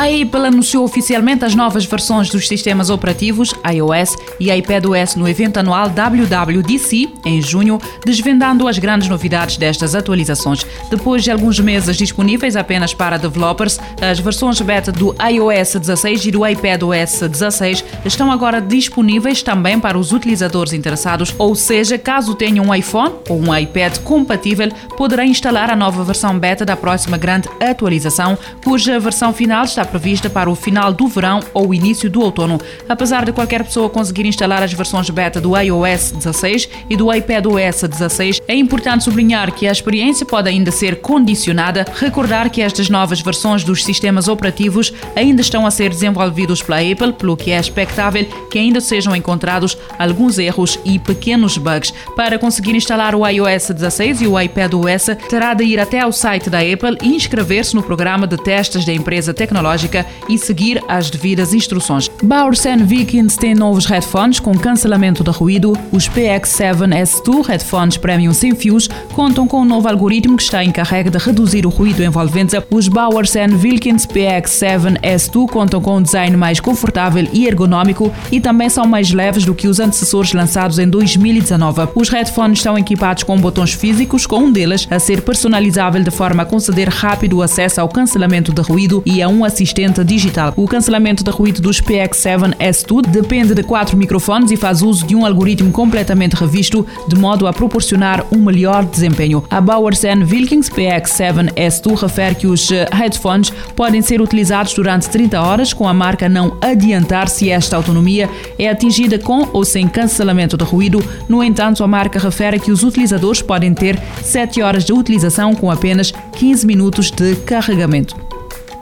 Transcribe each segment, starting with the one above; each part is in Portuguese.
A Apple anunciou oficialmente as novas versões dos sistemas operativos iOS e iPadOS no evento anual WWDC em junho, desvendando as grandes novidades destas atualizações. Depois de alguns meses disponíveis apenas para developers, as versões beta do iOS 16 e do iPadOS 16 estão agora disponíveis também para os utilizadores interessados, ou seja, caso tenha um iPhone ou um iPad compatível, poderá instalar a nova versão beta da próxima grande atualização, cuja versão final está prevista para o final do verão ou início do outono. Apesar de qualquer pessoa conseguir instalar as versões beta do iOS 16 e do iPadOS 16, é importante sublinhar que a experiência pode ainda ser condicionada. Recordar que estas novas versões dos sistemas operativos ainda estão a ser desenvolvidos pela Apple, pelo que é expectável que ainda sejam encontrados alguns erros e pequenos bugs. Para conseguir instalar o iOS 16 e o iPadOS, terá de ir até ao site da Apple e inscrever-se no programa de testes da empresa tecnológica tecnológica e seguir as devidas instruções. Bowers Vikings tem novos headphones com cancelamento de ruído. Os PX7S2 headphones premium sem fios contam com um novo algoritmo que está encarregue de reduzir o ruído envolvente. Os Bowers Wilkins PX7S2 contam com um design mais confortável e ergonômico e também são mais leves do que os antecessores lançados em 2019. Os headphones estão equipados com botões físicos, com um deles a ser personalizável de forma a conceder rápido acesso ao cancelamento de ruído e a um assistente assistente digital. O cancelamento de ruído dos PX7S2 depende de quatro microfones e faz uso de um algoritmo completamente revisto, de modo a proporcionar um melhor desempenho. A Bowers Wilkins PX7S2 refere que os eh, headphones podem ser utilizados durante 30 horas, com a marca não adiantar se esta autonomia é atingida com ou sem cancelamento de ruído. No entanto, a marca refere que os utilizadores podem ter 7 horas de utilização com apenas 15 minutos de carregamento.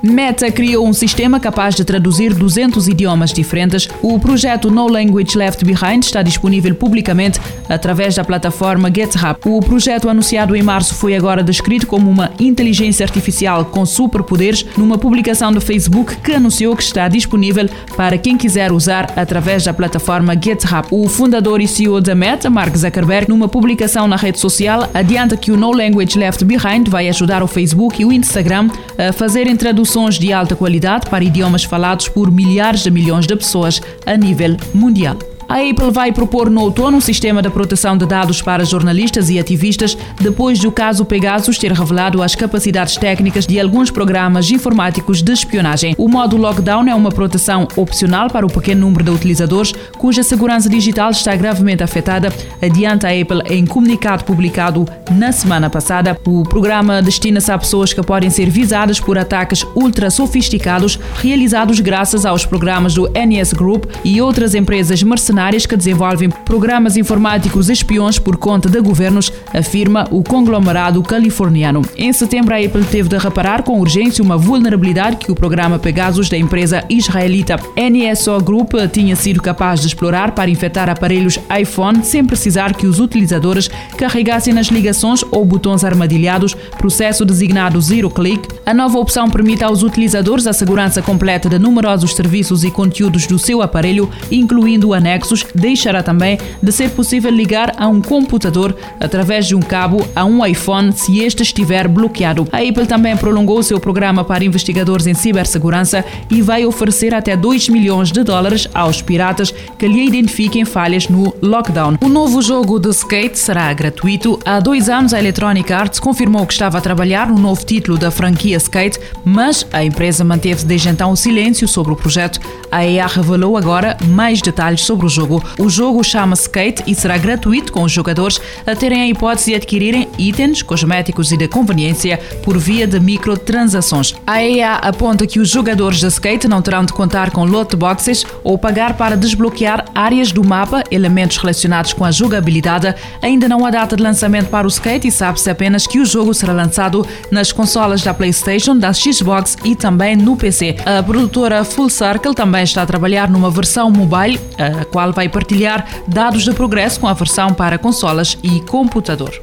Meta criou um sistema capaz de traduzir 200 idiomas diferentes. O projeto No Language Left Behind está disponível publicamente através da plataforma GitHub. O projeto anunciado em março foi agora descrito como uma inteligência artificial com superpoderes numa publicação do Facebook que anunciou que está disponível para quem quiser usar através da plataforma GitHub. O fundador e CEO da Meta, Mark Zuckerberg, numa publicação na rede social, adianta que o No Language Left Behind vai ajudar o Facebook e o Instagram a fazerem traduções soluções de alta qualidade para idiomas falados por milhares de milhões de pessoas a nível mundial. A Apple vai propor no outono um sistema de proteção de dados para jornalistas e ativistas depois do caso Pegasus ter revelado as capacidades técnicas de alguns programas informáticos de espionagem. O modo lockdown é uma proteção opcional para o pequeno número de utilizadores cuja segurança digital está gravemente afetada, adianta a Apple em comunicado publicado na semana passada. O programa destina-se a pessoas que podem ser visadas por ataques ultra sofisticados realizados graças aos programas do NS Group e outras empresas mercenárias mercenárias que desenvolvem programas informáticos espiões por conta de governos, afirma o conglomerado californiano. Em setembro, a Apple teve de reparar com urgência uma vulnerabilidade que o programa Pegasus da empresa israelita NSO Group tinha sido capaz de explorar para infectar aparelhos iPhone sem precisar que os utilizadores carregassem nas ligações ou botões armadilhados, processo designado Zero Click. A nova opção permite aos utilizadores a segurança completa de numerosos serviços e conteúdos do seu aparelho, incluindo o anexo deixará também de ser possível ligar a um computador através de um cabo a um iPhone se este estiver bloqueado. A Apple também prolongou seu programa para investigadores em cibersegurança e vai oferecer até 2 milhões de dólares aos piratas que lhe identifiquem falhas no lockdown. O novo jogo de skate será gratuito. Há dois anos, a Electronic Arts confirmou que estava a trabalhar no novo título da franquia Skate, mas a empresa manteve desde então o silêncio sobre o projeto. A EA revelou agora mais detalhes sobre o jogo jogo. O jogo chama-se Skate e será gratuito com os jogadores a terem a hipótese de adquirirem itens, cosméticos e de conveniência por via de microtransações. A EA aponta que os jogadores de skate não terão de contar com loot boxes ou pagar para desbloquear áreas do mapa, elementos relacionados com a jogabilidade. Ainda não há data de lançamento para o skate e sabe-se apenas que o jogo será lançado nas consolas da PlayStation, da Xbox e também no PC. A produtora Full Circle também está a trabalhar numa versão mobile, a qual vai partilhar dados de progresso com a versão para consolas e computador.